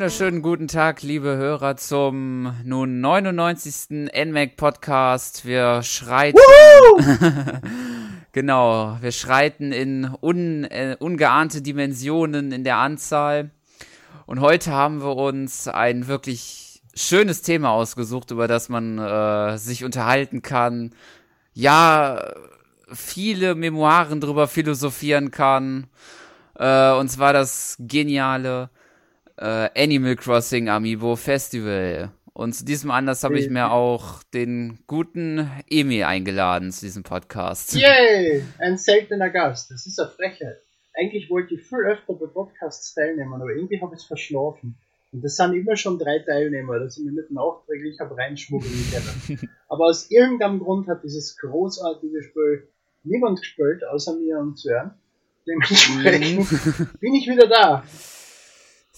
Wunderschönen guten Tag, liebe Hörer, zum nun 99. NMAC Podcast. Wir schreiten. genau, wir schreiten in un, äh, ungeahnte Dimensionen in der Anzahl. Und heute haben wir uns ein wirklich schönes Thema ausgesucht, über das man äh, sich unterhalten kann. Ja, viele Memoiren drüber philosophieren kann. Äh, und zwar das geniale äh, Animal Crossing Amiibo Festival. Und zu diesem Anlass habe ich mir auch den guten Emi eingeladen zu diesem Podcast. Yay! Ein seltener Gast. Das ist eine Frechheit. Eigentlich wollte ich viel öfter bei Podcasts teilnehmen, aber irgendwie habe ich es verschlafen. Und das sind immer schon drei Teilnehmer, dass ich mir nicht nachträglich habe reinschmuggeln können. aber aus irgendeinem Grund hat dieses großartige Spiel niemand gespielt, außer mir und Sören. Dementsprechend mhm. bin ich wieder da.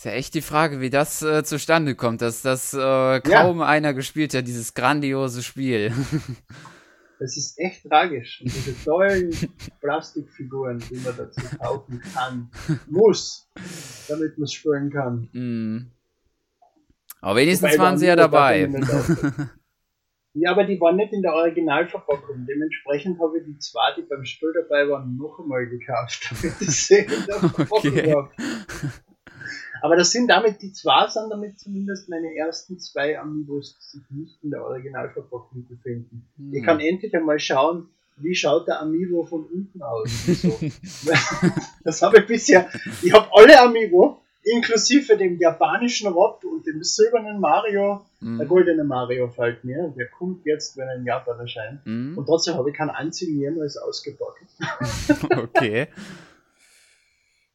Ist ja echt die Frage, wie das äh, zustande kommt, dass das äh, kaum ja. einer gespielt hat, dieses grandiose Spiel. Das ist echt tragisch. Und diese tollen Plastikfiguren, die man dazu kaufen kann, muss, damit man es spielen kann. Mm. Aber wenigstens Wobei waren sie ja dabei. ja, aber die waren nicht in der Originalverpackung. Dementsprechend habe ich die zwei, die beim Spiel dabei waren, noch einmal gekauft, damit ich sie in der Verpackung okay. habe. Aber das sind damit, die zwei sind damit zumindest meine ersten zwei Amiibos, die sich nicht in der Originalverpackung befinden. Hm. Ich kann endlich einmal schauen, wie schaut der Amiibo von unten aus. So. das habe ich bisher, ich habe alle Amiibo, inklusive dem japanischen Rob und dem silbernen Mario, mm. der goldene Mario fällt mir, der kommt jetzt, wenn er in Japan erscheint. Mm. Und trotzdem habe ich keinen einzigen jemals ausgepackt. okay.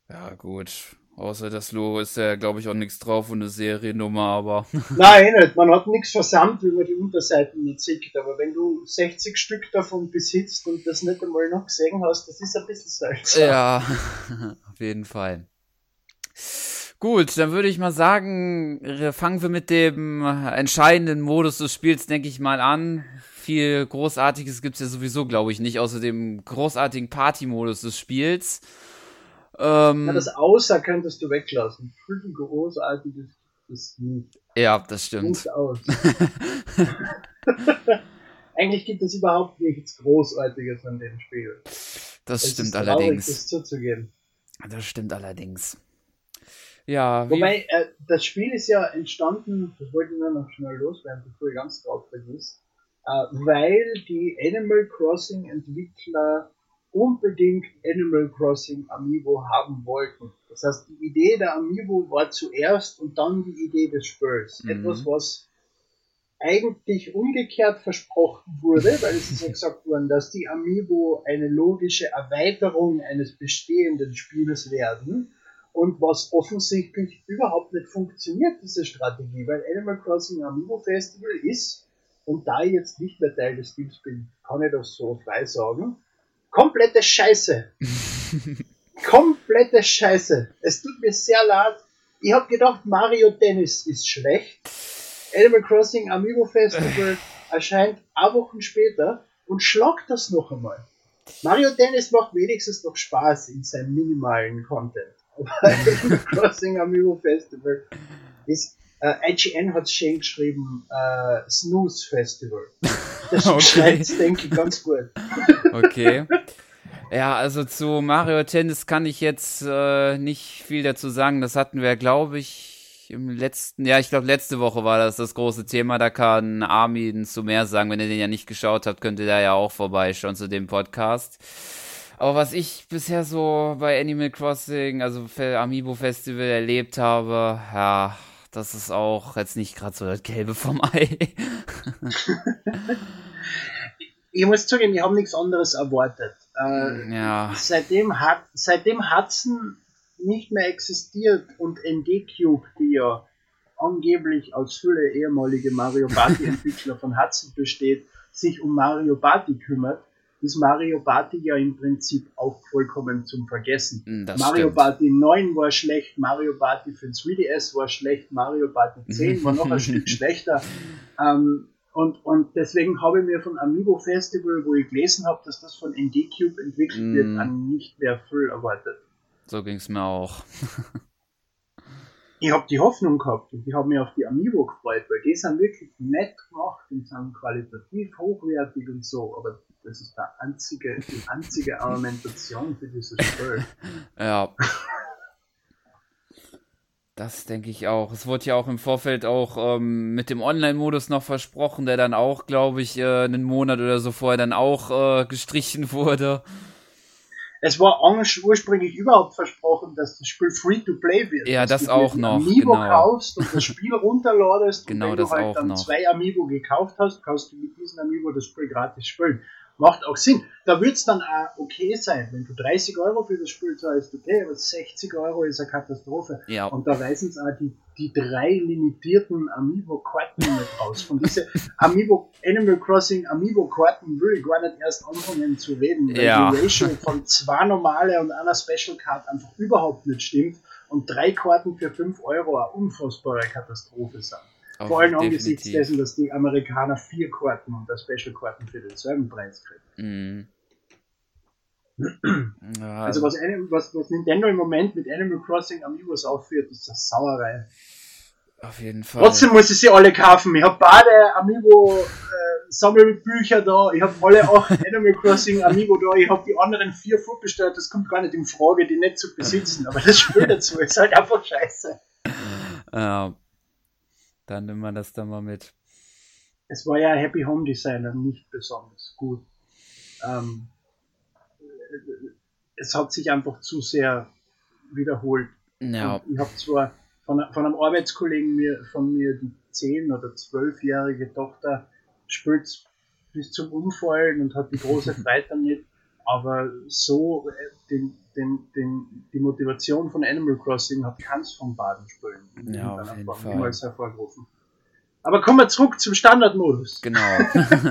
Ja, gut. Außer das Logo ist ja, glaube ich, auch nichts drauf und eine Seriennummer, aber. Nein, nicht. Man hat nichts versammelt, wie man die Unterseiten nicht sieht. Aber wenn du 60 Stück davon besitzt und das nicht einmal noch gesehen hast, das ist ein bisschen seltsam. Ja, auf jeden Fall. Gut, dann würde ich mal sagen, fangen wir mit dem entscheidenden Modus des Spiels, denke ich mal, an. Viel Großartiges gibt es ja sowieso, glaube ich, nicht, außer dem großartigen Party-Modus des Spiels. Ähm, ja, das Außer könntest du weglassen. Viel großartiges ist nicht. Ja, das stimmt. Aus. Eigentlich gibt es überhaupt nichts Großartiges an dem Spiel. Das es stimmt allerdings. Traurig, das zuzugeben. Das stimmt allerdings. Ja, Wobei, äh, das Spiel ist ja entstanden, das wollte ich nur noch schnell loswerden, bevor ich ganz drauf vergiss, äh, weil die Animal Crossing Entwickler unbedingt Animal Crossing Amiibo haben wollten. Das heißt, die Idee der Amiibo war zuerst und dann die Idee des Spiels. Mhm. Etwas, was eigentlich umgekehrt versprochen wurde, weil es ist ja gesagt worden, dass die Amiibo eine logische Erweiterung eines bestehenden Spiels werden und was offensichtlich überhaupt nicht funktioniert, diese Strategie, weil Animal Crossing Amiibo Festival ist, und da ich jetzt nicht mehr Teil des Teams bin, kann ich das so frei sagen, komplette Scheiße. komplette Scheiße. Es tut mir sehr leid. Ich habe gedacht, Mario Tennis ist schlecht. Animal Crossing Amiibo Festival erscheint ein Wochen später und schlagt das noch einmal. Mario Tennis macht wenigstens noch Spaß in seinem minimalen Content. Aber Animal Crossing Amiibo Festival ist äh, IGN hat schön geschrieben, äh, Snooze Festival. Das okay. denke ich, ganz gut. okay. Ja, also zu Mario Tennis kann ich jetzt äh, nicht viel dazu sagen. Das hatten wir, glaube ich, im letzten, ja, ich glaube, letzte Woche war das das große Thema. Da kann Armin zu mehr sagen. Wenn ihr den ja nicht geschaut habt, könnt ihr da ja auch vorbeischauen zu dem Podcast. Aber was ich bisher so bei Animal Crossing, also Amiibo Festival erlebt habe, ja, das ist auch jetzt nicht gerade so das Gelbe vom Ei. ich muss zugeben, ich habe nichts anderes erwartet. Äh, ja. Seitdem hat seitdem Hudson nicht mehr existiert und ND Cube, die ja angeblich aus viele ehemalige Mario Party Entwickler von Hudson besteht, sich um Mario Party kümmert, ist Mario Party ja im Prinzip auch vollkommen zum Vergessen. Hm, das Mario stimmt. Party 9 war schlecht, Mario Party für 3DS war schlecht, Mario Party 10 war noch ein Stück schlechter. Ähm, und, und deswegen habe ich mir von Amiibo Festival, wo ich gelesen habe, dass das von ND Cube entwickelt mm. wird, an nicht mehr viel erwartet. So ging es mir auch. ich habe die Hoffnung gehabt und ich habe mich auf die Amiibo gefreut, weil die sind wirklich nett gemacht und sind qualitativ hochwertig und so, aber das ist der einzige, die einzige Argumentation für dieses Spiel. ja. Das denke ich auch. Es wurde ja auch im Vorfeld auch ähm, mit dem Online-Modus noch versprochen, der dann auch, glaube ich, äh, einen Monat oder so vorher dann auch äh, gestrichen wurde. Es war ursprünglich überhaupt versprochen, dass das Spiel free to play wird. Ja, das auch noch. Amiibo genau. kaufst und das Spiel runterladest genau, und wenn du halt dann noch. zwei Amiibo gekauft hast, kannst du mit diesem Amiibo das Spiel gratis spielen macht auch Sinn. Da wird es dann auch okay sein, wenn du 30 Euro für das Spiel zahlst, okay, aber 60 Euro ist eine Katastrophe. Ja. Und da weisen es auch die, die drei limitierten Amiibo-Karten mit raus. Von diese Amiibo Animal Crossing Amiibo-Karten will ich gar nicht erst anfangen zu reden, weil ja. die Ratio von zwei normale und einer Special Card einfach überhaupt nicht stimmt und drei Karten für 5 Euro eine unfassbare Katastrophe sind. Vor allem angesichts dessen, dass die Amerikaner vier Karten und der Special-Karten für denselben Preis kriegen. Ja, Also was, Anim- was, was Nintendo im Moment mit Animal Crossing Amiibos aufführt, ist das Sauerei. auf jeden Fall. Trotzdem muss ich sie alle kaufen. Ich habe beide Amiibo äh, Sammelbücher da, ich habe alle acht Animal Crossing Amiibo da, ich habe die anderen vier vorbestellt, das kommt gar nicht in Frage, die nicht zu besitzen. Aber das Spiel dazu ist halt einfach scheiße. Ja. Dann nimmt man das dann mal mit. es war ja Happy Home Designer nicht besonders gut. Ähm, es hat sich einfach zu sehr wiederholt. Ja. Ich habe zwar von, von einem Arbeitskollegen mir, von mir die 10- oder 12-jährige Tochter spielt bis zum Umfallen und hat die große Freude damit, aber so äh, den, den, den, die Motivation von Animal Crossing hat keins von beiden Spielen Ja, auf jeden Form Fall. hervorgerufen. Aber kommen wir zurück zum Standardmodus. Genau.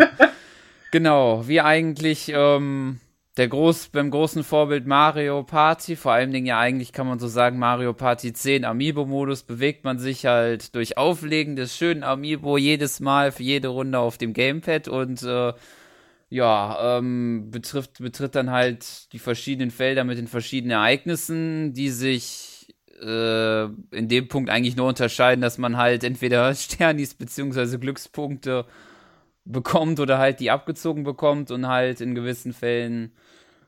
genau, wie eigentlich ähm, der groß, beim großen Vorbild Mario Party, vor allen Dingen ja eigentlich kann man so sagen, Mario Party 10 Amiibo-Modus, bewegt man sich halt durch Auflegen des schönen Amiibo jedes Mal für jede Runde auf dem Gamepad und äh, ja, ähm, betrifft, betritt dann halt die verschiedenen Felder mit den verschiedenen Ereignissen, die sich äh, in dem Punkt eigentlich nur unterscheiden, dass man halt entweder Sternis beziehungsweise Glückspunkte bekommt oder halt die abgezogen bekommt und halt in gewissen Fällen,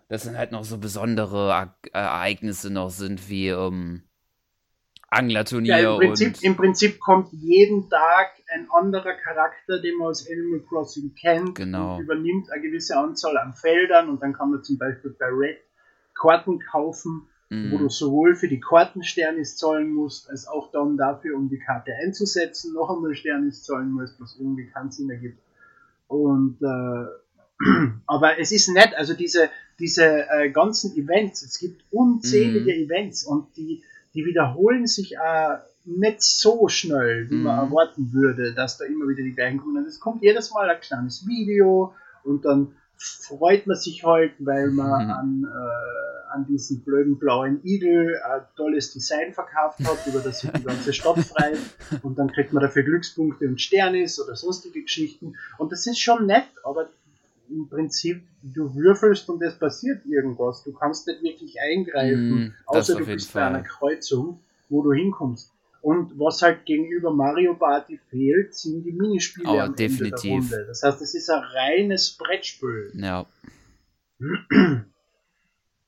das sind halt noch so besondere Ag- Ereignisse noch sind, wie ähm, Anglerturnier Ja, im, Prinzip, und Im Prinzip kommt jeden Tag ein anderer Charakter, den man aus Animal Crossing kennt, Genau. übernimmt eine gewisse Anzahl an Feldern und dann kann man zum Beispiel bei Red Karten kaufen, Mhm. wo du sowohl für die Karten Sternis zahlen musst, als auch dann dafür, um die Karte einzusetzen, noch einmal Sternis zahlen musst, was irgendwie keinen Sinn ergibt. Und äh, aber es ist nett, also diese, diese äh, ganzen Events, es gibt unzählige Mhm. Events und die, die wiederholen sich auch nicht so schnell, wie man Mhm. erwarten würde, dass da immer wieder die gleichen kommen. Es kommt jedes Mal ein kleines Video und dann freut man sich halt, weil man Mhm. an, äh, an diesen blöden blauen Igel ein tolles Design verkauft hat, über das sich die ganze Stadt freut. Und dann kriegt man dafür Glückspunkte und Sternis oder sonstige Geschichten. Und das ist schon nett, aber im Prinzip, du würfelst und es passiert irgendwas. Du kannst nicht wirklich eingreifen, Mhm, außer du bist bei einer Fall. Kreuzung, wo du hinkommst. Und was halt gegenüber Mario Party fehlt, sind die Minispiele Oh, am definitiv. Ende der Runde. Das heißt, es ist ein reines Brettspiel. ja.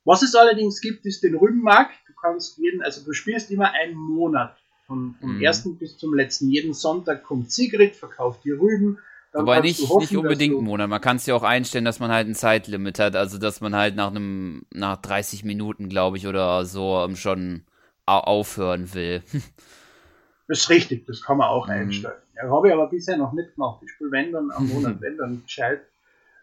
Was es allerdings gibt, ist den Rübenmarkt. Du kannst jeden, also du spielst immer einen Monat. Von, vom Mhm. ersten bis zum letzten. Jeden Sonntag kommt Sigrid, verkauft die Rüben. Dann Wobei nicht, hoffen, nicht unbedingt einen Monat. Man kann es ja auch einstellen, dass man halt ein Zeitlimit hat. Also, dass man halt nach einem, nach 30 Minuten, glaube ich, oder so ähm, schon au aufhören will. Das ist richtig, das kann man auch Mhm. einstellen. Ja, habe ich aber bisher noch nicht gemacht. Ich spiele wenn dann am Monat, wenn dann gescheit.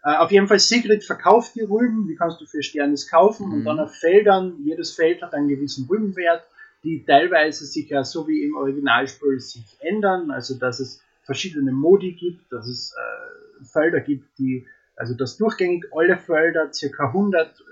Äh, auf jeden Fall, Sigrid verkauft die Rüben, die kannst du für Sternis kaufen und Mhm. dann auf Feldern, jedes Feld hat einen gewissen Rübenwert, die teilweise sich ja so wie im Originalspiel sich ändern, also dass es verschiedene Modi gibt, dass es äh, Felder gibt, die, also dass durchgängig alle Felder circa 100 äh,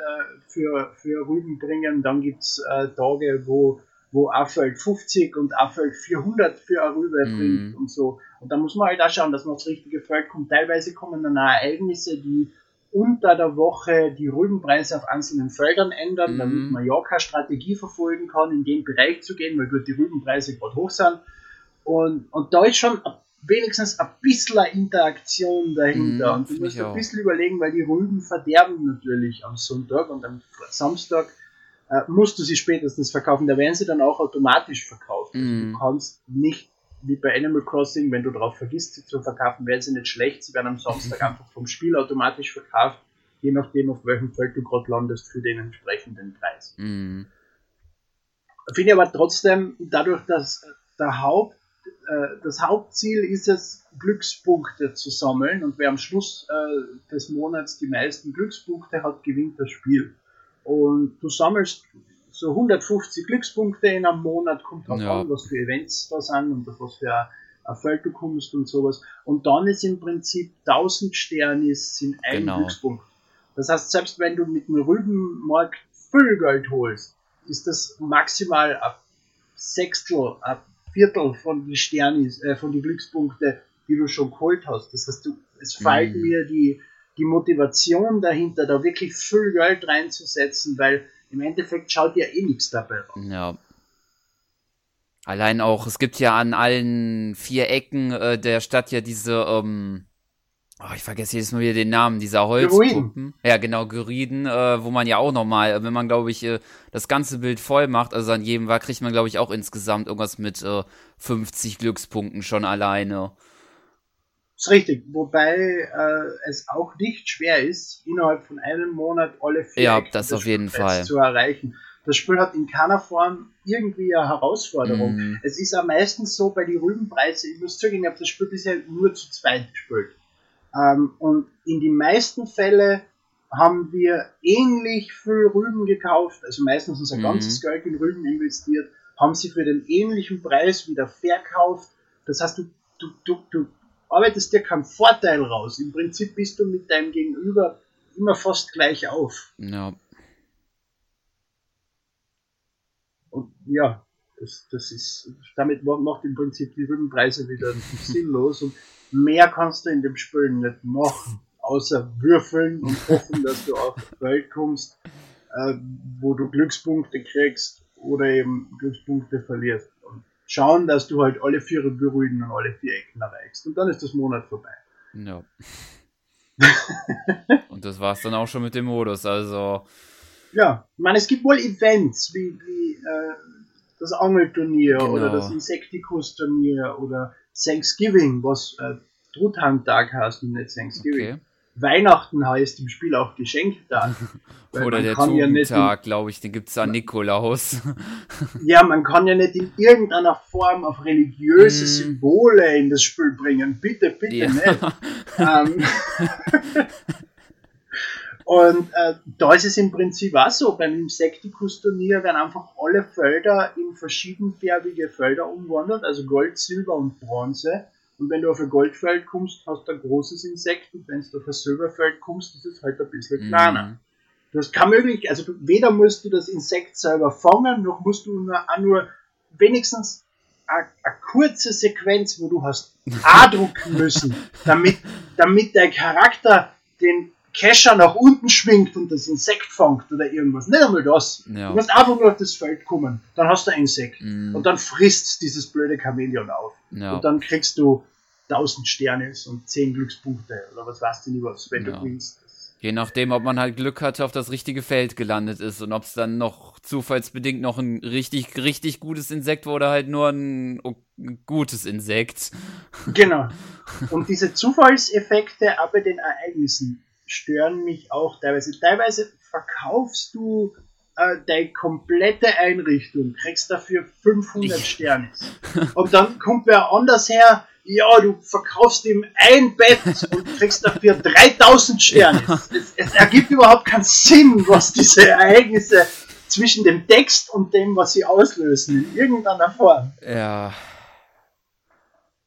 für, für Rüben bringen, dann gibt's äh, Tage, wo wo ein Feld 50 und ein Feld 400 für eine Rübe Mhm. bringt und so. Und da muss man halt auch schauen, dass man aufs richtige Feld kommt. Teilweise kommen dann auch Ereignisse, die unter der Woche die Rübenpreise auf einzelnen Feldern ändern, mhm. damit man ja keine Strategie verfolgen kann, in den Bereich zu gehen, weil dort die Rübenpreise gerade hoch sind. Und, und da ist schon wenigstens ein bisschen Interaktion dahinter. Mhm, und du musst ein bisschen überlegen, weil die Rüben verderben natürlich am Sonntag und am Samstag äh, musst du sie spätestens verkaufen. Da werden sie dann auch automatisch verkauft. Mhm. du kannst nicht wie bei Animal Crossing, wenn du darauf vergisst, sie zu verkaufen, werden sie nicht schlecht. Sie werden am Samstag einfach vom Spiel automatisch verkauft, je nachdem, auf welchem Feld du gerade landest, für den entsprechenden Preis. Mhm. Finde ich aber trotzdem, dadurch, dass der Haupt, äh, das Hauptziel ist es, Glückspunkte zu sammeln und wer am Schluss äh, des Monats die meisten Glückspunkte hat, gewinnt das Spiel. Und du sammelst so 150 Glückspunkte in einem Monat, kommt drauf ja. an, was für Events da sind und auf was für ein Feld du kommst und sowas. Und dann ist im Prinzip 1000 Sterne sind ein genau. Glückspunkt. Das heißt, selbst wenn du mit dem Rübenmarkt Füllgeld holst, ist das maximal ein Sechstel, ein Viertel von die Sternis, äh, von die Glückspunkte, die du schon geholt hast. Das heißt, du, es fehlt mhm. mir die, die Motivation dahinter, da wirklich viel Geld reinzusetzen, weil im Endeffekt schaut ja eh nichts dabei raus. Ja. Allein auch, es gibt ja an allen vier Ecken äh, der Stadt ja diese, ähm, oh, ich vergesse jedes Mal wieder den Namen, dieser Holzpuppen. Ja, genau, Geriden, äh, wo man ja auch nochmal, wenn man, glaube ich, äh, das ganze Bild voll macht, also an jedem war, kriegt man, glaube ich, auch insgesamt irgendwas mit äh, 50 Glückspunkten schon alleine. Das ist richtig, wobei äh, es auch nicht schwer ist, innerhalb von einem Monat alle vier ja, das auf jeden Fall. zu erreichen. Das Spiel hat in keiner Form irgendwie eine Herausforderung. Mm. Es ist am meisten so bei den Rübenpreisen, ich muss zugeben, ich habe das Spiel bisher nur zu zweit gespielt. Ähm, und in den meisten Fällen haben wir ähnlich viel Rüben gekauft, also meistens unser mm. ganzes Geld in Rüben investiert, haben sie für den ähnlichen Preis wieder verkauft. Das heißt, du, du, du, du arbeitest dir keinen Vorteil raus. Im Prinzip bist du mit deinem Gegenüber immer fast gleich auf. Ja. Und ja, das, das ist, damit macht im Prinzip die Rübenpreise wieder sinnlos und mehr kannst du in dem Spiel nicht machen, außer würfeln und hoffen, dass du auf die Welt kommst, äh, wo du Glückspunkte kriegst oder eben Glückspunkte verlierst schauen, dass du halt alle vier Gerüden und alle vier Ecken erreichst. Und dann ist das Monat vorbei. Ja. und das war's dann auch schon mit dem Modus, also. Ja, ich meine, es gibt wohl Events wie, wie äh, das Angelturnier genau. oder das Insecticus-Turnier oder Thanksgiving, was äh, Truthahn-Tag heißt und nicht Thanksgiving. Okay. Weihnachten heißt im Spiel auch Geschenktag. Oder der Tugentag, ja glaube ich, den gibt es an Nikolaus. ja, man kann ja nicht in irgendeiner Form auf religiöse mm. Symbole in das Spiel bringen. Bitte, bitte ja. nicht. ähm, und äh, da ist es im Prinzip auch so, beim Insecticus-Turnier werden einfach alle Felder in verschiedenfärbige Felder umwandert, also Gold, Silber und Bronze. Und wenn du auf ein Goldfeld kommst, hast du ein großes Insekt und wenn du auf ein Silberfeld kommst, ist es halt ein bisschen kleiner. Mhm. Du hast keine Möglichkeit, also weder musst du das Insekt selber fangen, noch musst du nur, nur wenigstens eine, kurze Sequenz, wo du hast A drucken müssen, damit, damit dein Charakter den Kescher nach unten schwingt und das Insekt fangt oder irgendwas. Nicht einmal das. Ja. Du musst einfach nur auf das Feld kommen. Dann hast du ein Insekt. Mm. Und dann frisst dieses blöde Chamäleon auf. Ja. Und dann kriegst du 1000 Sterne und 10 Glückspunkte oder was weißt du nicht was, wenn ja. du gewinnst. Je nachdem, ob man halt Glück hatte, auf das richtige Feld gelandet ist und ob es dann noch zufallsbedingt noch ein richtig, richtig gutes Insekt war oder halt nur ein, ein gutes Insekt. Genau. Und diese Zufallseffekte aber den Ereignissen stören mich auch teilweise. Teilweise verkaufst du äh, deine komplette Einrichtung, kriegst dafür 500 Sterne. Und dann kommt wer anders her, ja, du verkaufst ihm ein Bett und kriegst dafür 3000 Sterne. Es, es ergibt überhaupt keinen Sinn, was diese Ereignisse zwischen dem Text und dem, was sie auslösen, in irgendeiner Form. Ja.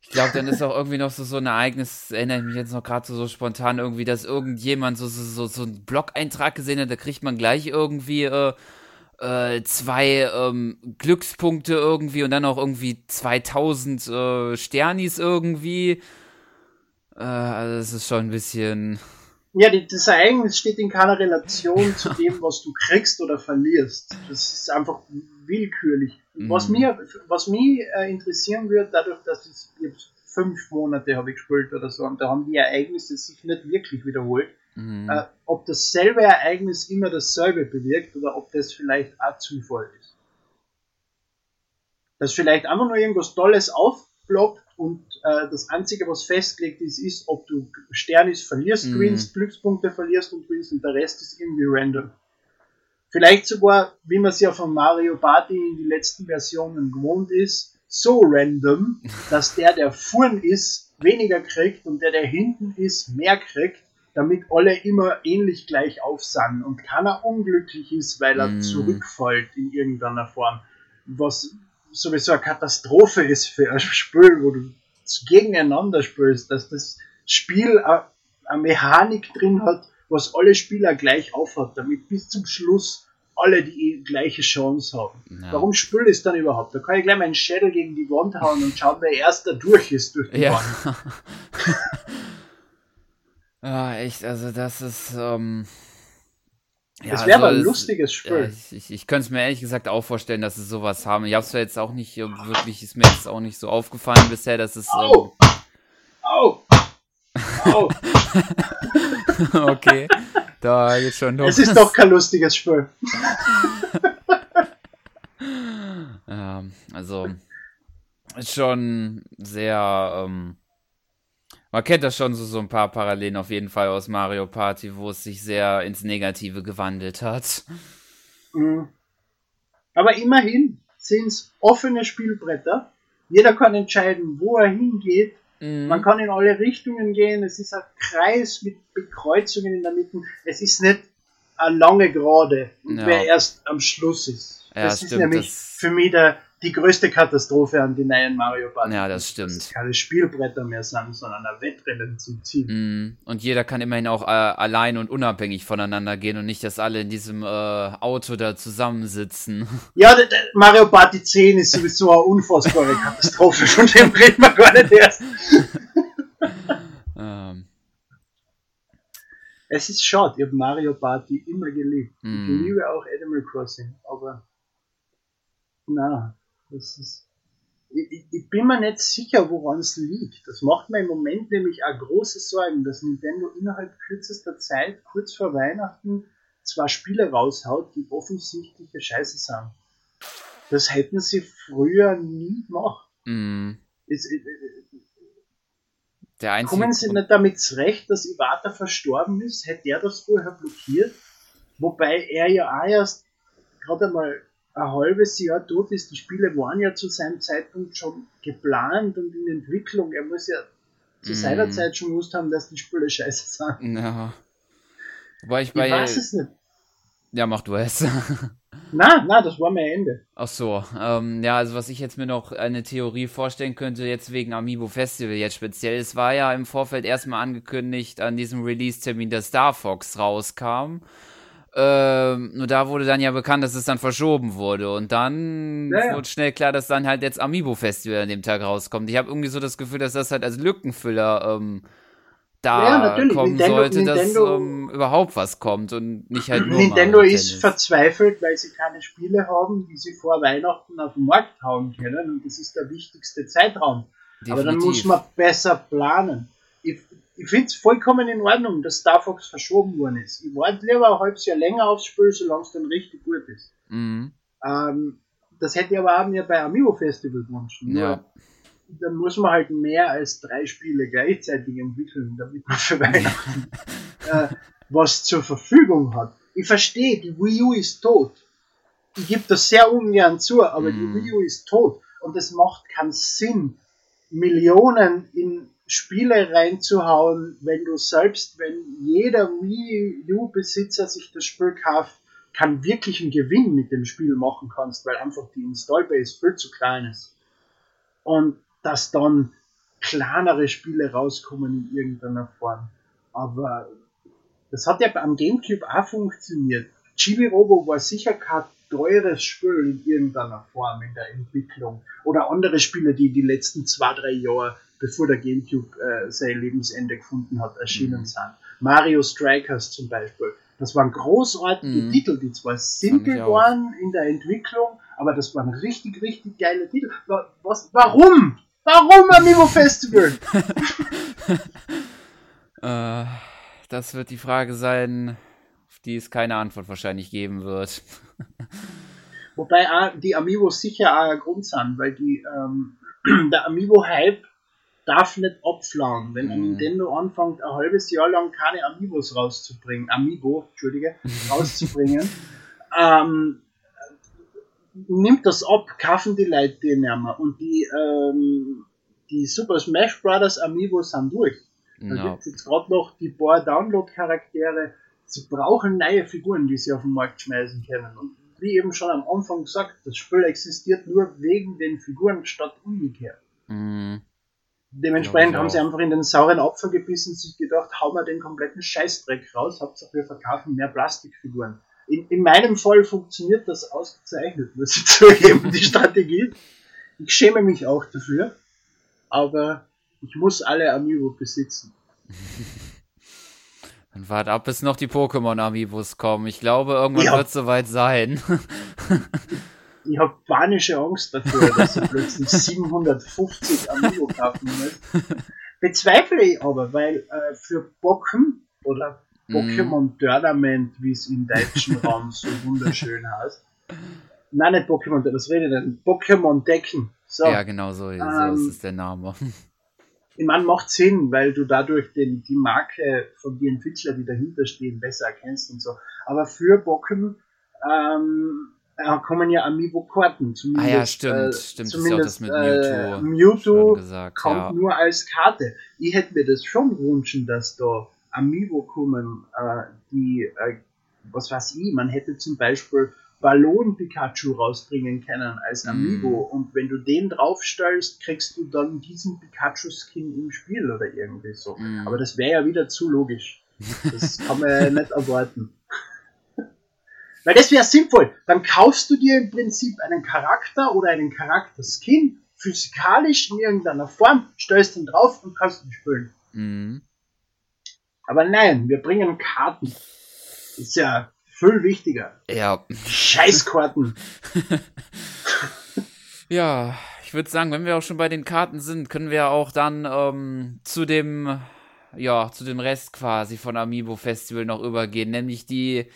Ich glaube, dann ist auch irgendwie noch so, so ein Ereignis, erinnere ich mich jetzt noch gerade so, so spontan irgendwie, dass irgendjemand so, so, so, so einen Blog-Eintrag gesehen hat, da kriegt man gleich irgendwie äh, äh, zwei ähm, Glückspunkte irgendwie und dann auch irgendwie 2000 äh, Sternis irgendwie. Äh, also das ist schon ein bisschen. Ja, die, das Ereignis steht in keiner Relation zu dem, was du kriegst oder verlierst. Das ist einfach willkürlich. Mhm. Was mir, was mich äh, interessieren würde, dadurch, dass ich, ich fünf Monate habe ich gespielt oder so, und da haben die Ereignisse sich nicht wirklich wiederholt. Mhm. Äh, ob dasselbe Ereignis immer dasselbe bewirkt oder ob das vielleicht auch Zufall ist. Dass vielleicht einfach nur irgendwas Tolles aufploppt und äh, das Einzige, was festgelegt ist, ist, ob du Sternis verlierst, mhm. gewinnst, Glückspunkte verlierst und gewinnst und der Rest ist irgendwie random. Vielleicht sogar, wie man es ja von Mario Party in die letzten Versionen gewohnt ist, so random, dass der, der vorn ist, weniger kriegt und der, der hinten ist, mehr kriegt, damit alle immer ähnlich gleich auf sind und keiner unglücklich ist, weil er mm. zurückfällt in irgendeiner Form. Was sowieso eine Katastrophe ist für ein Spiel, wo du gegeneinander spielst, dass das Spiel eine Mechanik drin hat, was alle Spieler gleich aufhat, damit bis zum Schluss alle die gleiche Chance haben. Ja. Warum spüle ich es dann überhaupt? Da kann ich gleich meinen Schädel gegen die Wand hauen und schauen, wer erster durch ist durch die ja. Wand. ja, echt, also das ist. Ähm, ja, das wäre also, ein lustiges Spiel. Ja, ich, ich, ich könnte es mir ehrlich gesagt auch vorstellen, dass sie sowas haben. Ich habe es ja jetzt auch nicht wirklich, ist mir jetzt auch nicht so aufgefallen bisher, dass es. Au! Ähm! Au! okay. Da geht schon los. Es ist doch kein lustiges Spiel. ja, also ist schon sehr. Ähm, man kennt das schon so, so ein paar Parallelen auf jeden Fall aus Mario Party, wo es sich sehr ins Negative gewandelt hat. Mhm. Aber immerhin sind es offene Spielbretter. Jeder kann entscheiden, wo er hingeht Mhm. Man kann in alle Richtungen gehen. Es ist ein Kreis mit Bekreuzungen in der Mitte. Es ist nicht eine lange Gerade, ja. wer erst am Schluss ist. Ja, das stimmt, ist nämlich das für mich der, die größte Katastrophe an den neuen Mario Party. Ja, das stimmt. Dass keine Spielbretter mehr sind, sondern ein Wettrennen zum Ziel. Mm. Und jeder kann immerhin auch äh, allein und unabhängig voneinander gehen und nicht, dass alle in diesem äh, Auto da zusammensitzen. Ja, Mario Party 10 ist sowieso eine unfassbare Katastrophe, von dem reden wir gar nicht erst. ähm. Es ist schade, ich habe Mario Party immer geliebt. Mm. Ich mhm. liebe auch Animal Crossing, aber na, ist. Ich, ich, bin mir nicht sicher, woran es liegt. Das macht mir im Moment nämlich auch große Sorgen, dass Nintendo innerhalb kürzester Zeit, kurz vor Weihnachten, zwei Spiele raushaut, die offensichtliche Scheiße sind. Das hätten sie früher nie gemacht. Mm. Es, der einzige Kommen sie nicht damit zurecht, dass Iwata verstorben ist? Hätte er das vorher blockiert? Wobei er ja auch erst gerade einmal ein halbes Jahr tot ist. Die Spiele waren ja zu seinem Zeitpunkt schon geplant und in Entwicklung. Er muss ja zu mm. seiner Zeit schon gewusst haben, dass die Spiele scheiße sind. Ja. Wobei ich bei. Ich weiß es nicht. Ja, mach du es. na, na, das war mein Ende. Ach so, ähm, ja, also was ich jetzt mir noch eine Theorie vorstellen könnte, jetzt wegen Amiibo Festival jetzt speziell, es war ja im Vorfeld erstmal angekündigt an diesem Release-Termin, dass Star Fox rauskam. Ähm, nur da wurde dann ja bekannt, dass es dann verschoben wurde. Und dann ja, ja. wurde schnell klar, dass dann halt jetzt Amiibo Festival an dem Tag rauskommt. Ich habe irgendwie so das Gefühl, dass das halt als Lückenfüller ähm, da ja, kommen Nintendo, sollte, Nintendo, dass ähm, überhaupt was kommt und nicht halt nur Nintendo ist verzweifelt, weil sie keine Spiele haben, die sie vor Weihnachten auf den Markt hauen können. Und das ist der wichtigste Zeitraum. Definitiv. Aber dann muss man besser planen. Ich, finde es vollkommen in Ordnung, dass Star Fox verschoben worden ist. Ich warte lieber ein halbes Jahr länger aufs Spiel, solange es dann richtig gut ist. Mhm. Ähm, das hätte ich aber auch mir bei Amiibo Festival gewünscht. Ja. Dann muss man halt mehr als drei Spiele gleichzeitig entwickeln, damit man für Weihnachten äh, was zur Verfügung hat. Ich verstehe, die Wii U ist tot. Ich gebe das sehr ungern zu, aber mm. die mhm. Wii U ist tot. Und es macht keinen Sinn, Millionen in Spiele reinzuhauen, wenn du selbst, wenn jeder Wii U-Besitzer sich das Spiel kauft, kann wirklich einen Gewinn mit dem Spiel machen kannst, weil einfach die Installbase viel zu klein ist. Und dass dann kleinere Spiele rauskommen in irgendeiner Form. Aber das hat ja am Gamecube auch funktioniert. Chibi Robo war sicher kein teures Spiel in irgendeiner Form in der Entwicklung. Oder andere Spiele, die die letzten zwei, drei Jahre bevor der GameCube äh, sein Lebensende gefunden hat, erschienen mhm. sind. Mario Strikers zum Beispiel. Das waren großartige Mhm. Titel, die zwar simpel waren in der Entwicklung, aber das waren richtig, richtig geile Titel. Wa- Was, warum? Warum Amiibo Festival? Äh, das wird die Frage sein, auf die es keine Antwort wahrscheinlich geben wird. Wobei auch die Amiibos sicher auch ein Grund sind, weil die, ähm, der Amiibo-Hype darf nicht abflauen. Wenn Mhm. Nintendo anfängt, ein halbes Jahr lang keine Amiibos rauszubringen, Amiibo, Entschuldige, rauszubringen, ähm, nimmt das ab, kaufen die Leute die nicht mehr. Und die, ähm, die Super Smash Bros. Amiibos sind durch. Da Ja. gibt es jetzt gerade noch die paar Download-Charaktere. Sie brauchen neue Figuren, die sie auf den Markt schmeißen können. Und wie eben schon am Anfang gesagt, das Spiel existiert nur wegen den Figuren statt umgekehrt. Mhm. Dementsprechend Glaub haben sie auch. einfach in den sauren Apfel gebissen, sich gedacht, hauen wir den kompletten Scheißdreck raus, Hauptsache wir verkaufen mehr Plastikfiguren. In, in meinem Fall funktioniert das ausgezeichnet, muss ich zugeben, die Strategie. Ich schäme mich auch dafür, aber ich muss alle Amiibo besitzen. Dann wart ab, bis noch die Pokémon-Amiibos kommen. Ich glaube, irgendwann Ja. wird es soweit sein. Ich habe panische Angst davor, dass ich plötzlich 750 Amiibo kaufen muss. Bezweifle ich aber, weil äh, für Bocken oder Mhm. Pokémon Tournament, wie es im deutschen Raum so wunderschön heißt. Nein, nicht Pokémon, was rede ich denn? Pokémon Decken. So, Ja, genau so, so Ähm, ist es der Name. ich meine, macht Sinn, weil du dadurch den, die Marke von den Entwicklern, die dahinter stehen, besser erkennst und so. Aber für Pokémon ähm, äh, kommen ja Amiibo-Karten. Ah Zumindest, ja, stimmt, äh, stimmt. Das ist ja das zumindest, mit äh, Mewtwo. Mewtwo schon gesagt, kommt ja. nur als Karte. Ich hätte mir das schon wünschen, dass da Amiibo kommen, äh, die, äh, was weiß ich, man hätte zum Beispiel Ballon Pikachu rausbringen können als Mhm. Amiibo und wenn du den draufstellst, kriegst du dann diesen Pikachu-Skin im Spiel oder irgendwie so. Mhm. Aber das wäre ja wieder zu logisch. Das kann man ja nicht erwarten. Weil das wäre sinnvoll. Dann kaufst du dir im Prinzip einen Charakter oder einen Charakter-Skin physikalisch in irgendeiner Form, stellst ihn drauf und kannst ihn spielen. Mhm. Aber nein, wir bringen Karten. Ist ja viel wichtiger. Ja. Scheißkarten. Ja, ich würde sagen, wenn wir auch schon bei den Karten sind, können wir auch dann ähm, zu dem, ja, zu dem Rest quasi von Amiibo Festival noch übergehen, nämlich die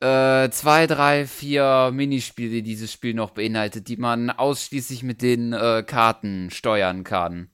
äh, zwei, drei, vier Minispiele, die dieses Spiel noch beinhaltet, die man ausschließlich mit den äh, Karten steuern kann.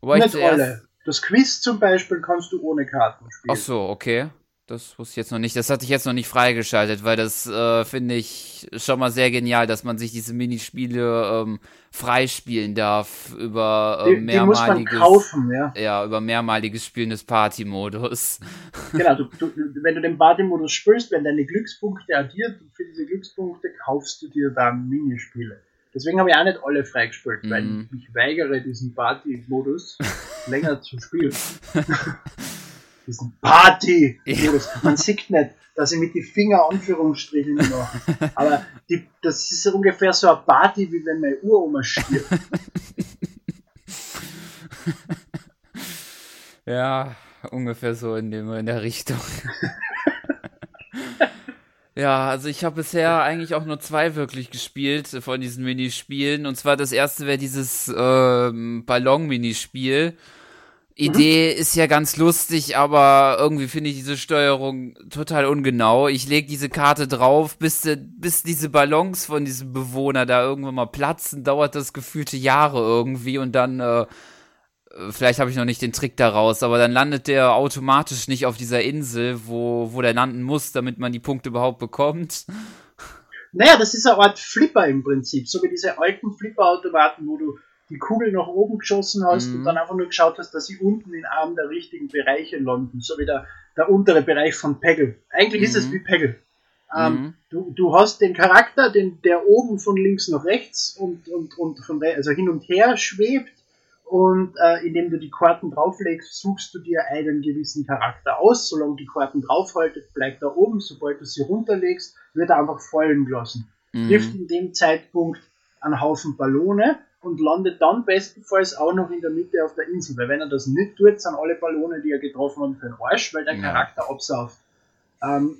Wobei ich Nicht alle. Das Quiz zum Beispiel kannst du ohne Karten spielen. Ach so, okay. Das wusste ich jetzt noch nicht. Das hatte ich jetzt noch nicht freigeschaltet, weil das äh, finde ich schon mal sehr genial, dass man sich diese Minispiele ähm, freispielen darf über äh, die, die muss man mehrmaliges, kaufen, ja. ja, über mehrmaliges Spielen des Party-Modus. Genau, du, du, wenn du den Party-Modus spielst, wenn deine Glückspunkte addiert und für diese Glückspunkte kaufst du dir dann Minispiele. Deswegen habe ich auch nicht alle freigespielt, weil Mhm. ich mich weigere, diesen Party-Modus länger zu spielen. diesen Party-Modus. Man sieht nicht, dass ich mit den Finger Anführungsstrichen mache. Aber die, das ist ungefähr so eine Party, wie wenn meine Uroma stirbt. Ja, ungefähr so in, dem, in der Richtung. ja, also ich habe bisher eigentlich auch nur zwei wirklich gespielt von diesen Minispielen. Und zwar das erste wäre dieses ähm, Ballon-Minispiel. Idee ist ja ganz lustig, aber irgendwie finde ich diese Steuerung total ungenau. Ich lege diese Karte drauf, bis, de, bis diese Ballons von diesem Bewohner da irgendwann mal platzen, dauert das gefühlte Jahre irgendwie und dann äh, vielleicht habe ich noch nicht den Trick daraus, aber dann landet der automatisch nicht auf dieser Insel, wo, wo der landen muss, damit man die Punkte überhaupt bekommt. Naja, das ist eine Art Flipper im Prinzip, so wie diese alten Flipper-Automaten, wo du die Kugel nach oben geschossen hast Mhm. und dann einfach nur geschaut hast, dass sie unten in einem der richtigen Bereiche landen, so wie der, der untere Bereich von Peggle. Eigentlich ist es Mhm. wie Peggle. Ähm, Mhm. du, du hast den Charakter, den, der oben von links nach rechts und, und, und von also hin und her schwebt und äh, indem du die Karten drauflegst, suchst du dir einen gewissen Charakter aus. Solange die Karten draufhaltet, bleibt er oben. Sobald du sie runterlegst, wird er einfach fallen gelassen trifft Mhm. in dem Zeitpunkt einen Haufen Ballone und landet dann bestenfalls auch noch in der Mitte auf der Insel. Weil wenn er das nicht tut, sind alle Ballone, die er getroffen hat, für den Arsch, weil der Ja. Charakter absauft. Ähm,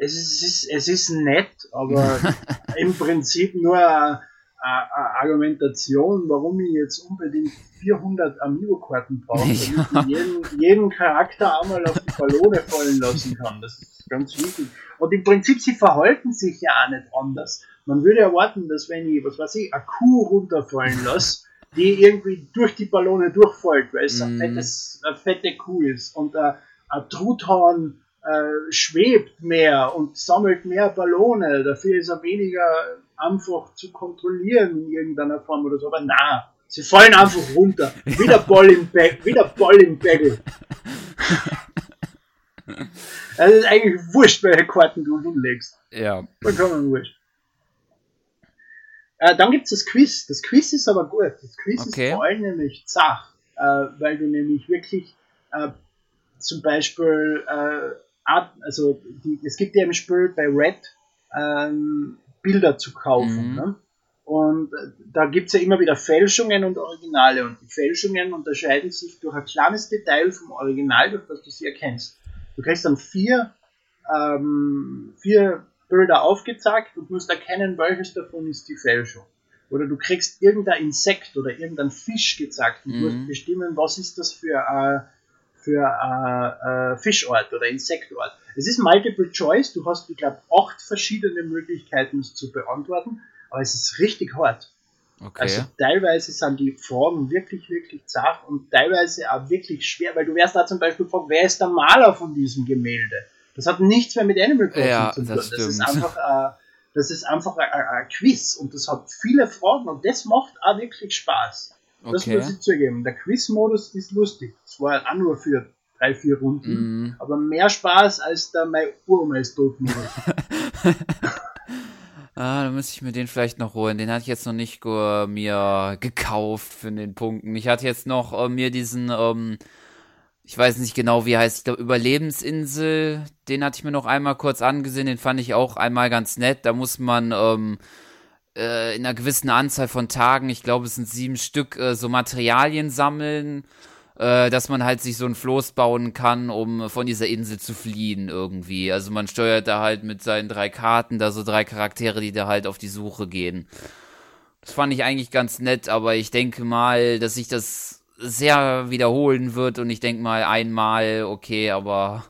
es, ist, es, ist, es ist nett, aber im Prinzip nur eine, eine eine Argumentation, warum ich jetzt unbedingt 400 Amiibo-Karten brauche, damit ich jeden, jeden Charakter einmal auf die Ballone fallen lassen kann. Das ist ganz wichtig. Und im Prinzip, sie verhalten sich ja auch nicht anders. Man würde erwarten, dass wenn ich, was weiß ich, eine Kuh runterfallen lasse, die irgendwie durch die Ballone durchfällt, weil es ein Mhm. fettes, eine fette Kuh ist und äh, ein Truthahn äh, schwebt mehr und sammelt mehr Ballone, dafür ist er weniger einfach zu kontrollieren in irgendeiner Form oder so, aber na, sie fallen einfach runter, wie der Ball im, Be wie der Ball im Bagel. Es ist eigentlich wurscht, welche Karten du hinlegst. Ja. Vollkommen wurscht. Äh, dann gibt's das Quiz. Das Quiz ist aber gut. Das Quiz Okay. ist vor allem nämlich zach, äh, weil du nämlich wirklich äh, zum Beispiel, äh, Art, also die, es gibt ja im Spiel bei Red ähm, Bilder zu kaufen. Mhm. Ne? Und äh, da gibt's ja immer wieder Fälschungen und Originale. Und die Fälschungen unterscheiden sich durch ein kleines Detail vom Original, durch das du sie erkennst. Du kriegst dann vier, ähm, vier Bilder aufgezeigt und musst erkennen, welches davon ist die Fälschung. Oder du kriegst irgendein Insekt oder irgendein Fisch gezeigt und Mhm. musst bestimmen, was ist das für ein für ein Fischort oder Insektort. Es ist Multiple Choice, du hast, ich glaube, acht verschiedene Möglichkeiten, es zu beantworten, aber es ist richtig hart. Okay. Also teilweise sind die Fragen wirklich, wirklich zart und teilweise auch wirklich schwer, weil du wärst da zum Beispiel gefragt, wer ist der Maler von diesem Gemälde? Das hat nichts mehr mit Animal Crossing Ja, zu tun. das Das, ist einfach, äh, das ist einfach ein, ein, Quiz und das hat viele Fragen und das macht auch wirklich Spaß. Das okay. muss ich zugeben. Der Quiz-Modus ist lustig. Das war auch nur für drei, vier Runden. Mhm. Aber mehr Spaß als der mein Uroma ist tot. Ah, dann müsste ich mir den vielleicht noch holen. Den hatte ich jetzt noch nicht äh, mir gekauft für den Punkten. Ich hatte jetzt noch äh, mir diesen, ähm, ich weiß nicht genau, wie heißt, ich glaube Überlebensinsel, den hatte ich mir noch einmal kurz angesehen, den fand ich auch einmal ganz nett. Da muss man ähm, äh, in einer gewissen Anzahl von Tagen, ich glaube es sind sieben Stück, äh, so Materialien sammeln, äh, dass man halt sich so ein Floß bauen kann, um von dieser Insel zu fliehen irgendwie. Also man steuert da halt mit seinen drei Karten da so drei Charaktere, die da halt auf die Suche gehen. Das fand ich eigentlich ganz nett, aber ich denke mal, dass sich das sehr wiederholen wird und ich denke mal einmal, okay, aber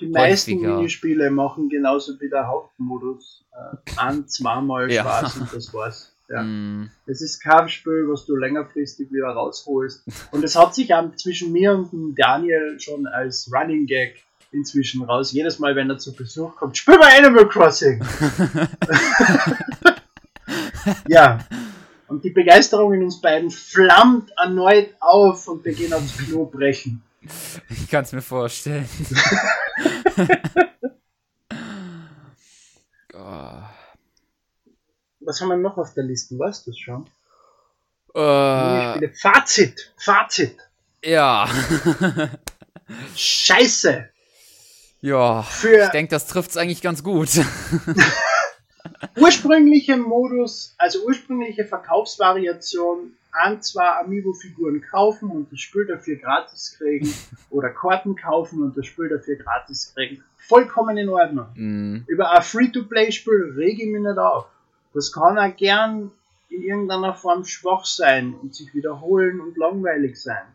Die meisten Häufiger. Minispiele machen genauso wie der Hauptmodus äh, ein, zweimal Ja. Spaß und das war's. Ja. mh, Es ist kein Spiel, was du längerfristig wieder rausholst. Und es hat sich auch zwischen mir und Daniel schon als Running Gag inzwischen raus. Jedes Mal, wenn er zu Besuch kommt, spiel mal Animal Crossing! ja. Und die Begeisterung in uns beiden flammt erneut auf und wir gehen aufs Klo brechen. ich kann es mir vorstellen. oh. Was haben wir noch auf der Liste? Weißt du das schon? Minispiele. Fazit! Fazit! ja. Scheiße! ja. Für Ich denke, das trifft's eigentlich ganz gut. ursprüngliche Modus, also ursprüngliche Verkaufsvariation, ein, zwei Amiibo-Figuren kaufen und das Spiel dafür gratis kriegen oder Karten kaufen und das Spiel dafür gratis kriegen. Vollkommen in Ordnung. mm, Über ein Free-to-Play-Spiel rege ich mich nicht auf. Das kann auch gern in irgendeiner Form schwach sein und sich wiederholen und langweilig sein.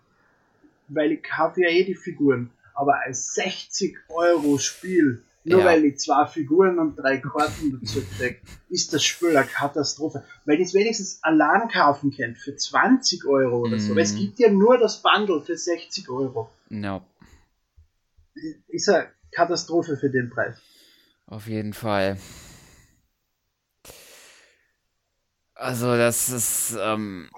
Weil ich kaufe ja eh die Figuren. Aber als 60 Euro Spiel, nur Ja. weil ich zwei Figuren und drei Karten dazu kriege, ist das Spiel eine Katastrophe. Weil ich es wenigstens allein kaufen könnt für 20 Euro oder so. Mhm. Weil es gibt ja nur das Bundle für 60 Euro. ja, Ist eine Katastrophe für den Preis. auf jeden Fall. Also, das ist, ähm,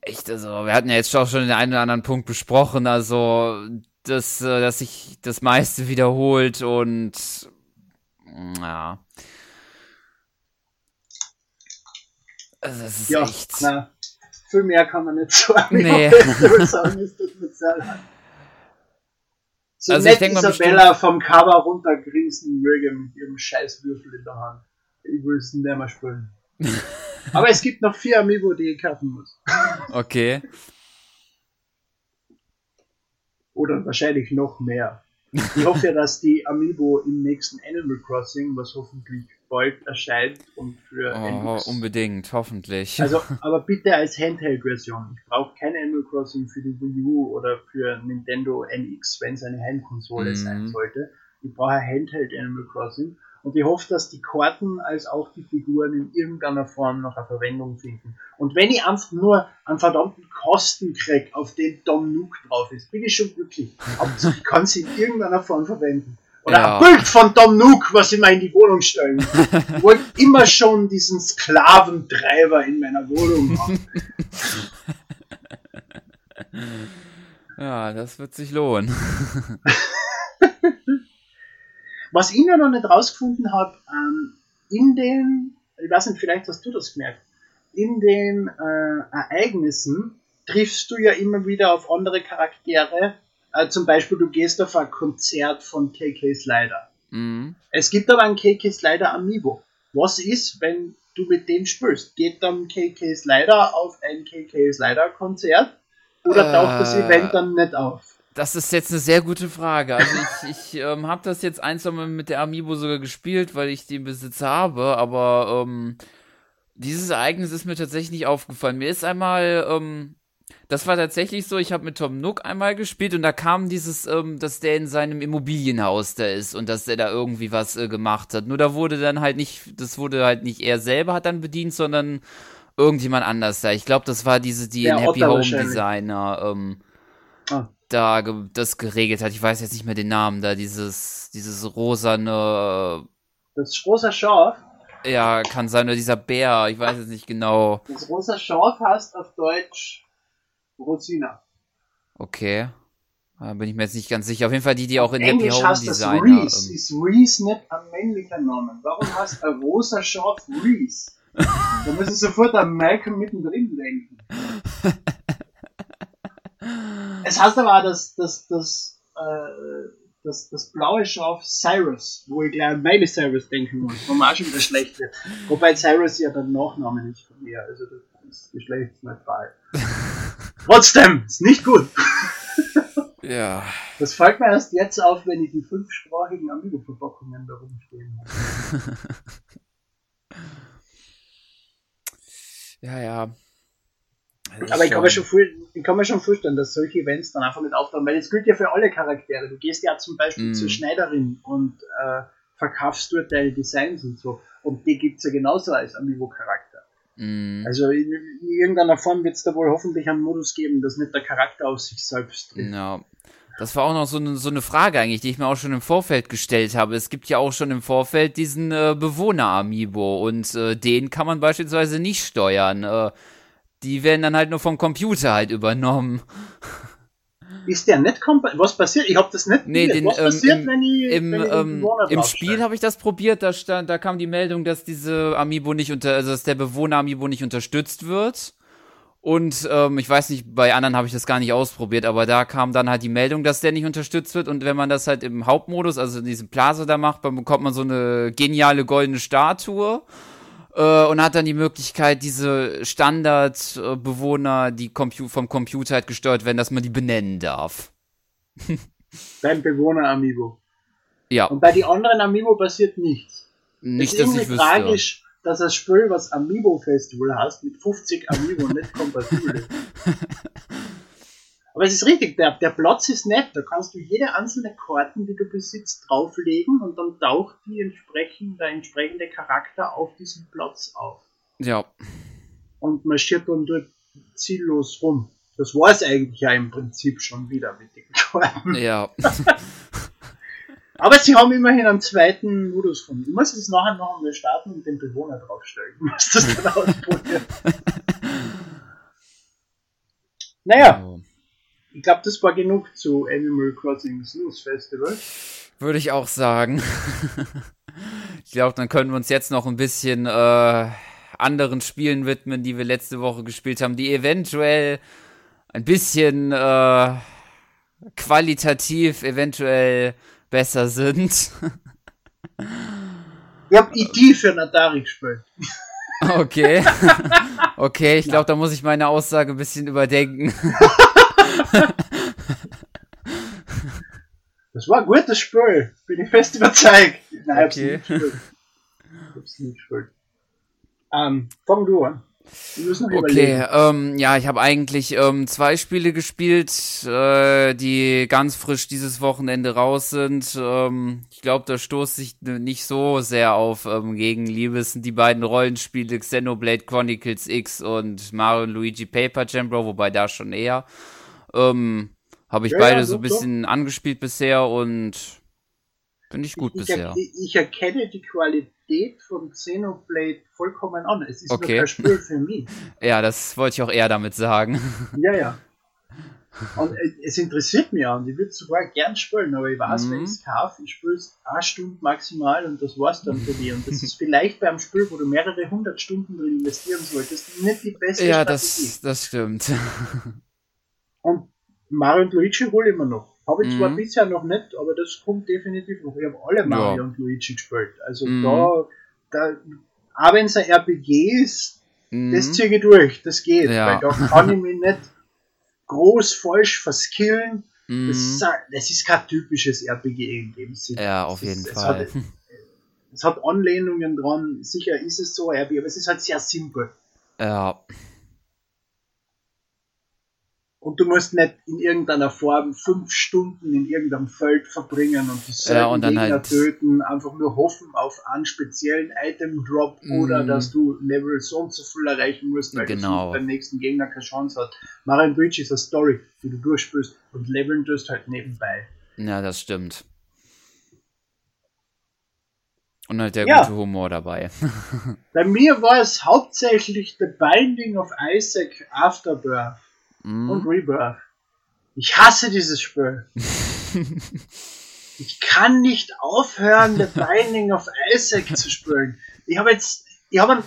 echt, also, wir hatten ja jetzt auch schon den einen oder anderen Punkt besprochen, also, dass, äh, dass sich das meiste wiederholt und, ja. Also, das ist Ja, echt. na, viel mehr kann man nicht sagen. Nee. Ich sagen, tut mir sehr leid. So Also ich nett denk mal Isabella vom Cover runtergrinsen möge mit ihrem Scheißwürfel in der Hand. Ich will es nicht mehr spielen. Aber es gibt noch vier Amiibo, die ich kaufen muss. Okay. Oder wahrscheinlich noch mehr. Ich hoffe ja, dass die Amiibo im nächsten Animal Crossing, was hoffentlich bald erscheint und für oh, unbedingt, hoffentlich. Also, aber bitte als Handheld-Version. Ich brauche kein Animal Crossing für die Wii U oder für Nintendo NX, wenn es eine Heimkonsole mm. sein sollte. Ich brauche Handheld Animal Crossing und ich hoffe, dass die Karten als auch die Figuren in irgendeiner Form noch eine Verwendung finden. Und wenn ich einfach nur einen verdammten Kosten krieg, auf den Dom Nook drauf ist, bin ich schon glücklich. Aber ich kann sie in irgendeiner Form verwenden. Oder ja. ein Bild von Dom Nook, was ich mal in die Wohnung stellen. Ich wollte immer schon diesen Sklaventreiber in meiner Wohnung haben. Ja, das wird sich lohnen. Was ich noch nicht rausgefunden habe, ähm, in den, ich weiß nicht, vielleicht hast du das gemerkt, in den äh, Ereignissen triffst du ja immer wieder auf andere Charaktere. Äh, zum Beispiel, du gehst auf ein Konzert von KK Slider. Mhm. Es gibt aber ein KK Slider Amiibo. Was ist, wenn du mit dem spielst? Geht dann KK Slider auf ein KK Slider Konzert? Oder taucht das äh. Event dann nicht auf? Das ist jetzt eine sehr gute Frage. Also ich, ich ähm, habe das jetzt ein, zwei Mal mit der Amiibo sogar gespielt, weil ich den Besitz habe, aber ähm, dieses Ereignis ist mir tatsächlich nicht aufgefallen. Mir ist einmal, ähm, das war tatsächlich so, ich habe mit Tom Nook einmal gespielt und da kam dieses, ähm, dass der in seinem Immobilienhaus da ist und dass er da irgendwie was äh, gemacht hat. Nur da wurde dann halt nicht, das wurde halt nicht er selber hat dann bedient, sondern irgendjemand anders da. Ich glaube, das war diese, die in Happy Home Designer. Ähm, ah da das geregelt hat. Ich weiß jetzt nicht mehr den Namen da, dieses, dieses rosane. Das rosa Schaf? Ja, kann sein, oder dieser Bär, ich weiß jetzt nicht genau. Das rosa Schaf heißt auf Deutsch Rosina. Okay. Da bin ich mir jetzt nicht ganz sicher. Auf jeden Fall die, die auch in Englisch Happy Home Designer. Reese. Ähm, ist Reese nicht ein männlicher Name? Warum heißt ein rosa Schaf Reese? da muss ich sofort an Malcolm mittendrin denken. Es heißt aber auch, dass, dass, dass, äh, das, das blaue Schaf Cyrus, wo ich gleich an Miley Cyrus denken muss, wo man auch schon wieder schlecht wird. Wobei Cyrus ja der Nachname ist von mir, also das ist geschlechtsneutral. Trotzdem, ist nicht gut. ja. Das fällt mir erst jetzt auf, wenn ich die fünfsprachigen Amigo-Verpackungen da rumstehen habe. ja, ja. Aber ich kann, mir schon ich kann mir schon vorstellen, dass solche Events dann einfach nicht auftauchen, weil es gilt ja für alle Charaktere. Du gehst ja zum Beispiel mm. zur Schneiderin und äh, verkaufst dort deine Designs und so. Und die gibt es ja genauso als Amiibo-Charakter. Mm. Also in, in, irgendeiner Form wird es da wohl hoffentlich einen Modus geben, dass nicht der Charakter auf sich selbst tritt. Ja. Das war auch noch so eine, so eine Frage eigentlich, die ich mir auch schon im Vorfeld gestellt habe. Es gibt ja auch schon im Vorfeld diesen äh, Bewohner-Amiibo und äh, den kann man beispielsweise nicht steuern. Äh, die werden dann halt nur vom Computer halt übernommen. Ist der nicht kompatibel? Was passiert? Ich habe das nicht nee, den, Was ähm, passiert, im, wenn ich, im, wenn ähm, Im Spiel habe ich das probiert, da stand, da kam die Meldung, dass diese Amiibo nicht unter, also dass der Bewohner Amiibo nicht unterstützt wird. Und ähm, ich weiß nicht, bei anderen habe ich das gar nicht ausprobiert, aber da kam dann halt die Meldung, dass der nicht unterstützt wird. Und wenn man das halt im Hauptmodus, also in diesem Plaza da macht, dann bekommt man so eine geniale goldene Statue äh, und hat dann die Möglichkeit, diese Standardbewohner, die Compu vom Computer halt gesteuert werden, dass man die benennen darf. Beim Bewohner Amiibo. Ja. Und bei den anderen Amiibo passiert nichts. Nicht, ist dass ich wüsste. tragisch, dass das Spiel, was Amiibo Festival hast, mit 50 Amiibo nicht kompatibel ist. Aber es ist richtig, der, der Platz ist nett. Da kannst du jede einzelne Karten, die du besitzt, drauflegen und dann taucht die entsprechend, der entsprechende Charakter auf diesem Platz auf. Ja. Und marschiert dann dort ziellos rum. Das war es eigentlich ja im Prinzip schon wieder mit den Karten. Ja. Aber sie haben immerhin einen zweiten Modus gefunden. Ich muss es nachher noch einmal starten und den Bewohner draufstellen. Ich muss das dann ausprobieren. naja. Ich glaube, das war genug zu Animal Crossing Snooze Festival. Würde ich auch sagen. ich glaube, dann können wir uns jetzt noch ein bisschen äh, anderen Spielen widmen, die wir letzte Woche gespielt haben, die eventuell ein bisschen äh, qualitativ eventuell besser sind. ich habe E.T. für Atari gespielt. Okay. okay, ich glaube, da muss ich meine Aussage ein bisschen überdenken. das war ein gutes Spiel. Bin ich fest überzeugt. Nein, okay. ich hab's nicht gespielt. Ich hab's nicht gespielt. Ähm, fang du an. Okay, ähm, ja, ich habe eigentlich ähm, zwei Spiele gespielt, äh, die ganz frisch dieses Wochenende raus sind. Ähm, ich glaube, da stoßt sich nicht so sehr auf ähm, Gegenliebe. Es sind die beiden Rollenspiele Xenoblade Chronicles X und Mario Luigi Paper Jam Bro, wobei da schon eher. Ähm, habe ich ja, beide ja, so ein bisschen doch. angespielt bisher und finde ich gut ich, bisher. Ich, ich erkenne die Qualität von Xenoblade vollkommen an. Es ist okay. nur kein Spiel für mich. ja, das wollte ich auch eher damit sagen. ja, ja. Und es interessiert mich auch und ich würde es sogar gern spielen, aber ich weiß, mhm. wenn ich es kaufe, ich spiele es eine Stunde maximal und das war's dann für mich. Und das ist vielleicht beim Spiel, wo du mehrere hundert Stunden drin investieren solltest, nicht die beste ja, Strategie. Ja, das, das stimmt. Und Mario und Luigi hole ich mir noch. Habe ich mhm. zwar bisher noch nicht, aber das kommt definitiv noch. Ich habe alle Mario ja. und Luigi gespielt. Also mhm. da, da, auch wenn es ein RPG ist, mhm. das ziehe ich durch, das geht. Ja. Weil da kann ich mich nicht groß falsch verskillen. Das, mhm. ist, das ist kein typisches RPG in dem Sinne. Ja, auf jeden ist, Fall. Es hat, es hat Anlehnungen dran, sicher ist es so RPG, aber es ist halt sehr simpel. Ja. Und du musst nicht in irgendeiner Form fünf Stunden in irgendeinem Feld verbringen und die ja, und Gegner halt töten, einfach nur hoffen auf einen speziellen Item-Drop mm. oder dass du Level so und so viel erreichen musst, weil genau. beim nächsten Gegner keine Chance hat. Mario Bridge ist eine Story, die du durchspielst und leveln tust halt nebenbei. Ja, das stimmt. Und halt der ja. gute Humor dabei. Bei mir war es hauptsächlich The Binding of Isaac Afterbirth mm. und Rebirth. Ich hasse dieses Spiel. ich kann nicht aufhören, The Binding of Isaac zu spielen. Ich habe jetzt, ich habe einen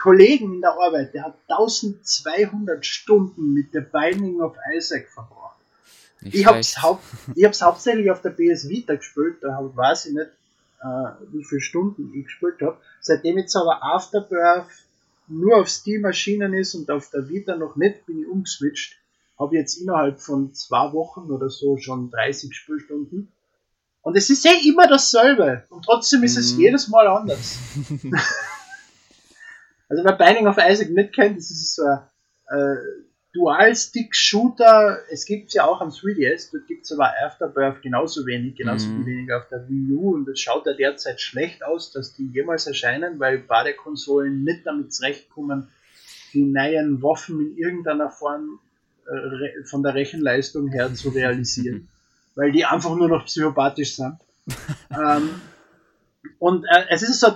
Kollegen in der Arbeit, der hat 1200 Stunden mit The Binding of Isaac verbracht. Nicht ich habe es haupt, hauptsächlich auf der PS Vita gespielt, da weiß ich nicht, äh, wie viele Stunden ich gespielt habe. Seitdem jetzt aber Afterbirth nur auf Steam erschienen ist und auf der Vita noch nicht, bin ich umgeswitcht habe jetzt innerhalb von zwei Wochen oder so schon 30 Spielstunden. Und es ist ja immer dasselbe. Und trotzdem ist es mhm. jedes Mal anders. also wer Binding of Isaac nicht kennt, das ist so ein äh, Dual-Stick-Shooter. Es gibt es ja auch am 3DS, dort gibt es aber Afterbirth genauso wenig, genauso mhm. wenig auf der Wii U. Und es schaut ja derzeit schlecht aus, dass die jemals erscheinen, weil beide Konsolen nicht damit zurechtkommen, die neuen Waffen in irgendeiner Form äh, von der Rechenleistung her zu realisieren, weil die einfach nur noch psychopathisch sind. ähm, und äh, es ist so,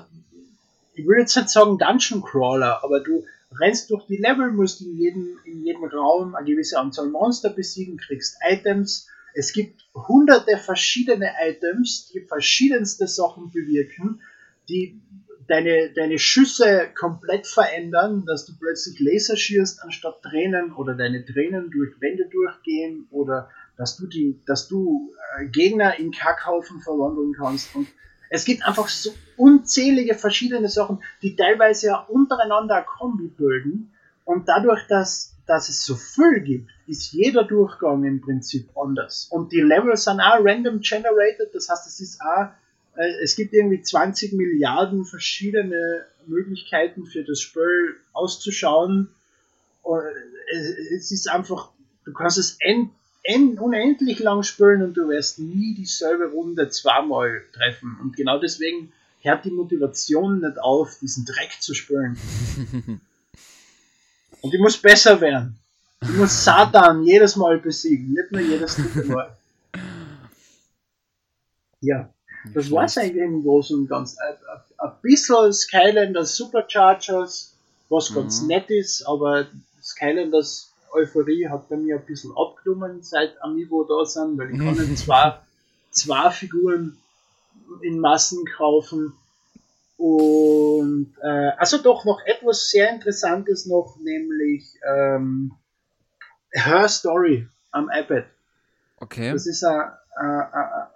ich will jetzt nicht sagen Dungeon Crawler, aber du rennst durch die Level, musst in jedem, in jedem Raum eine gewisse Anzahl Monster besiegen, kriegst Items. Es gibt hunderte verschiedene Items, die verschiedenste Sachen bewirken, die deine, deine Schüsse komplett verändern, dass du plötzlich Laser schießt anstatt Tränen oder deine Tränen durch Wände durchgehen oder dass du die, dass du äh, Gegner in Kackhaufen verwandeln kannst. Und es gibt einfach so unzählige verschiedene Sachen, die teilweise ja untereinander ein Kombi bilden. Und dadurch, dass, dass es so viel gibt, ist jeder Durchgang im Prinzip anders. Und die Levels sind auch random generated, das heißt, es ist auch äh, es gibt irgendwie 20 Milliarden verschiedene Möglichkeiten für das Spiel auszuschauen. Es ist einfach, du kannst es end, unendlich lang spielen und du wirst nie dieselbe Runde zweimal treffen. Und genau deswegen hört die Motivation nicht auf, diesen Dreck zu spielen. und ich muss besser werden. Ich muss Satan jedes Mal besiegen, nicht nur jedes dritte Mal. Ja. Das war es eigentlich im Großen und Ganzen. Ein, ein, bisschen Skylanders Superchargers, was mhm. ganz nett ist, aber Skylanders Euphorie hat bei mir ein bisschen abgenommen, seit Amiibo da sind, weil ich kann nicht zwei, zwei Figuren in Massen kaufen. Und äh, also doch noch etwas sehr Interessantes noch, nämlich ähm, Her Story am iPad. Okay. Das ist ein, ein,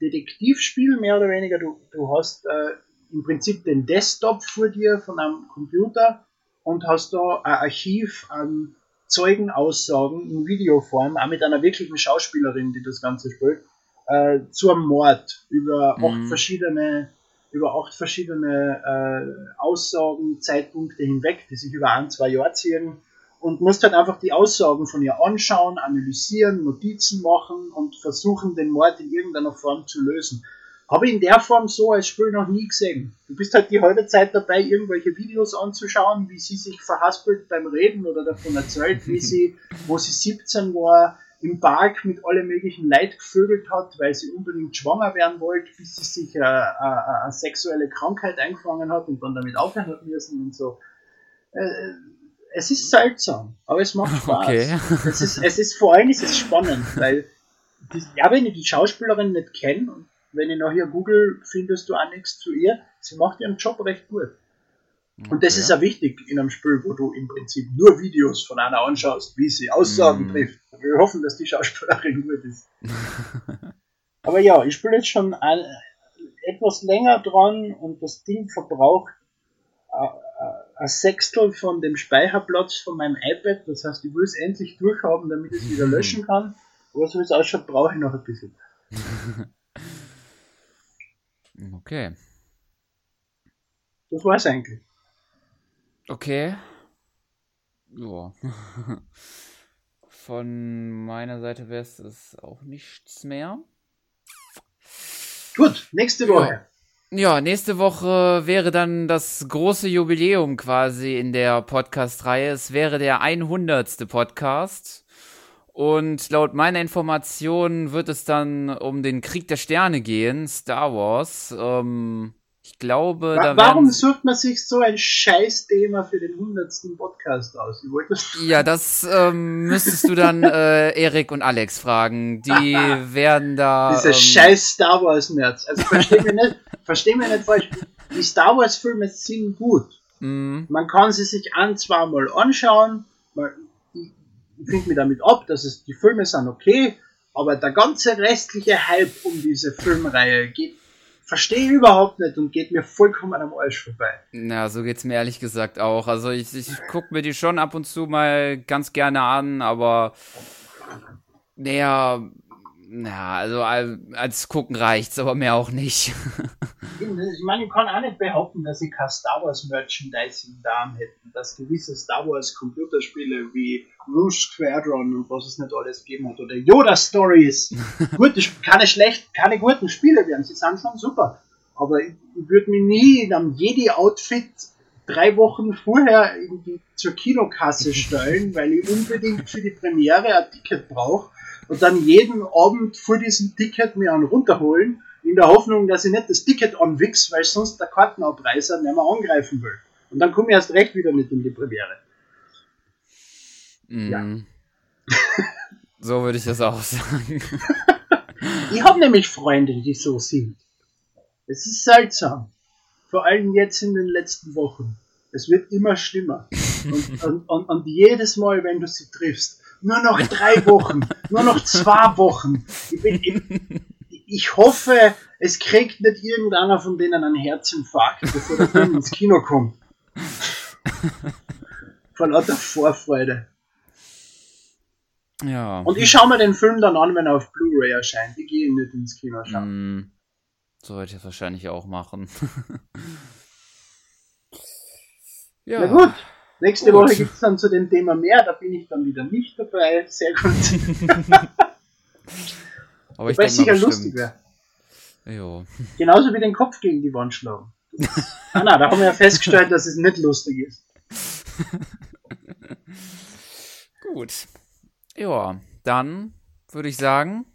Detektivspiel, mehr oder weniger. Du, du hast äh, im Prinzip den Desktop vor dir von einem Computer und hast da ein Archiv an Zeugenaussagen in Videoform, auch mit einer wirklichen Schauspielerin, die das Ganze spielt, äh, zu einem Mord über mhm. acht verschiedene über acht verschiedene äh, Aussagen, Zeitpunkte hinweg, die sich über ein, zwei Jahre ziehen und musst halt einfach die Aussagen von ihr anschauen, analysieren, Notizen machen und versuchen, den Mord in irgendeiner Form zu lösen. Habe ich in der Form so als Spiel noch nie gesehen. Du bist halt die halbe Zeit dabei, irgendwelche Videos anzuschauen, wie sie sich verhaspelt beim Reden oder davon erzählt, wie sie, wo sie 17 war, im Park mit alle möglichen Leid gevögelt hat, weil sie unbedingt schwanger werden wollte, bis sie sich eine, eine, eine sexuelle Krankheit eingefangen hat und dann damit aufhören hat müssen und so. Äh, es ist seltsam, aber es macht Spaß. Okay. es, ist, es ist vor allem ist es spannend, weil die, ja, wenn ich die Schauspielerin nicht kenne und wenn ich nachher google, findest du auch nichts zu ihr. Sie macht ihren Job recht gut. Und das ist ja wichtig in einem Spiel, wo du im Prinzip nur Videos von einer anschaust, wie sie Aussagen mm. trifft. Wir hoffen, dass die Schauspielerin gut ist. Aber ja, ich spiele jetzt schon ein, etwas länger dran und das Ding verbraucht äh, äh, ein Sechstel von dem Speicherplatz von meinem iPad. Das heißt, ich will es endlich durchhaben, damit ich es wieder löschen kann. Aber so wie es ausschaut, brauche ich noch ein bisschen. Okay. Das war es eigentlich. Okay. Ja. Von meiner Seite wäre es auch nichts mehr. Gut, nächste Woche. Ja. ja, nächste Woche wäre dann das große Jubiläum quasi in der Podcast-Reihe. Es wäre der 100. Podcast. Und laut meiner Information wird es dann um den Krieg der Sterne gehen, Star Wars. Ähm, ich glaube, Wa da Warum sucht man sich so ein Scheiß-Thema für den hundertsten Podcast aus? ja, das ähm, müsstest du dann äh, Erik und Alex fragen. Die werden da. Diese ähm, scheiß Star Wars-Nerds. Also versteh mich nicht, versteh mich nicht falsch. Die Star Wars-Filme sind gut. Mm. Man kann sie sich ein, zweimal anschauen. Ich finde mich damit ab, dass es, die Filme sind okay, aber der ganze restliche Hype um diese Filmreihe geht verstehe überhaupt nicht und geht mir vollkommen am Arsch vorbei. Na, so geht's mir ehrlich gesagt auch. Also ich, ich gucke mir die schon ab und zu mal ganz gerne an, aber naja, na, also als gucken reicht's, aber mehr auch nicht. ich meine, ich kann auch nicht behaupten, dass ich kein Star Wars Merchandising da hätten, dass gewisse Star Wars Computerspiele wie Rouge Squadron und was es nicht alles gegeben hat oder Yoda Stories, gute, keine schlecht, keine guten Spiele werden, sie sind schon super, aber ich, ich würde mich nie in einem Jedi Outfit drei Wochen vorher irgendwie zur Kinokasse stellen, weil ich unbedingt für die Premiere ein Ticket brauche und dann jeden Abend vor diesem Ticket mir einen runterholen, in der Hoffnung, dass ich nicht das Ticket anwichs, weil sonst der Kartenabreißer nicht mehr angreifen will. Und dann komme ich erst recht wieder nicht in die Premiere. Mm. Ja. so würde ich das auch sagen. ich habe nämlich Freunde, die so sind. Es ist seltsam. Vor allem jetzt in den letzten Wochen. Es wird immer schlimmer. Und, und, und, und jedes Mal, wenn du sie triffst, nur noch drei Wochen, nur noch zwei Wochen. Ich, bin, ich, ich, hoffe, es kriegt nicht irgendeiner von denen einen Herzinfarkt, bevor der Film ins Kino kommt. Vor lauter Vorfreude. Ja. Und ich schaue mir den Film dann an, wenn er auf Blu-ray erscheint. Ich gehe nicht ins Kino schauen. Mm, so würde ich es wahrscheinlich auch machen. ja. Na gut. Nächste gut. Woche gibt es dann zu dem Thema mehr, da bin ich dann wieder nicht dabei. Sehr gut. Aber ich Wobei es sicher bestimmt. lustig wäre. Genauso wie den Kopf gegen die Wand schlagen. ah, na, da haben wir ja festgestellt, dass es nicht lustig ist. Gut. Ja, dann würde ich sagen.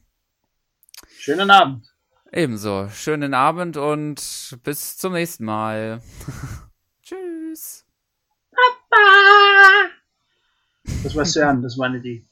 Schönen Abend. Ebenso. Schönen Abend und bis zum nächsten Mal. Tschüss. Das war CERN, das war nicht die.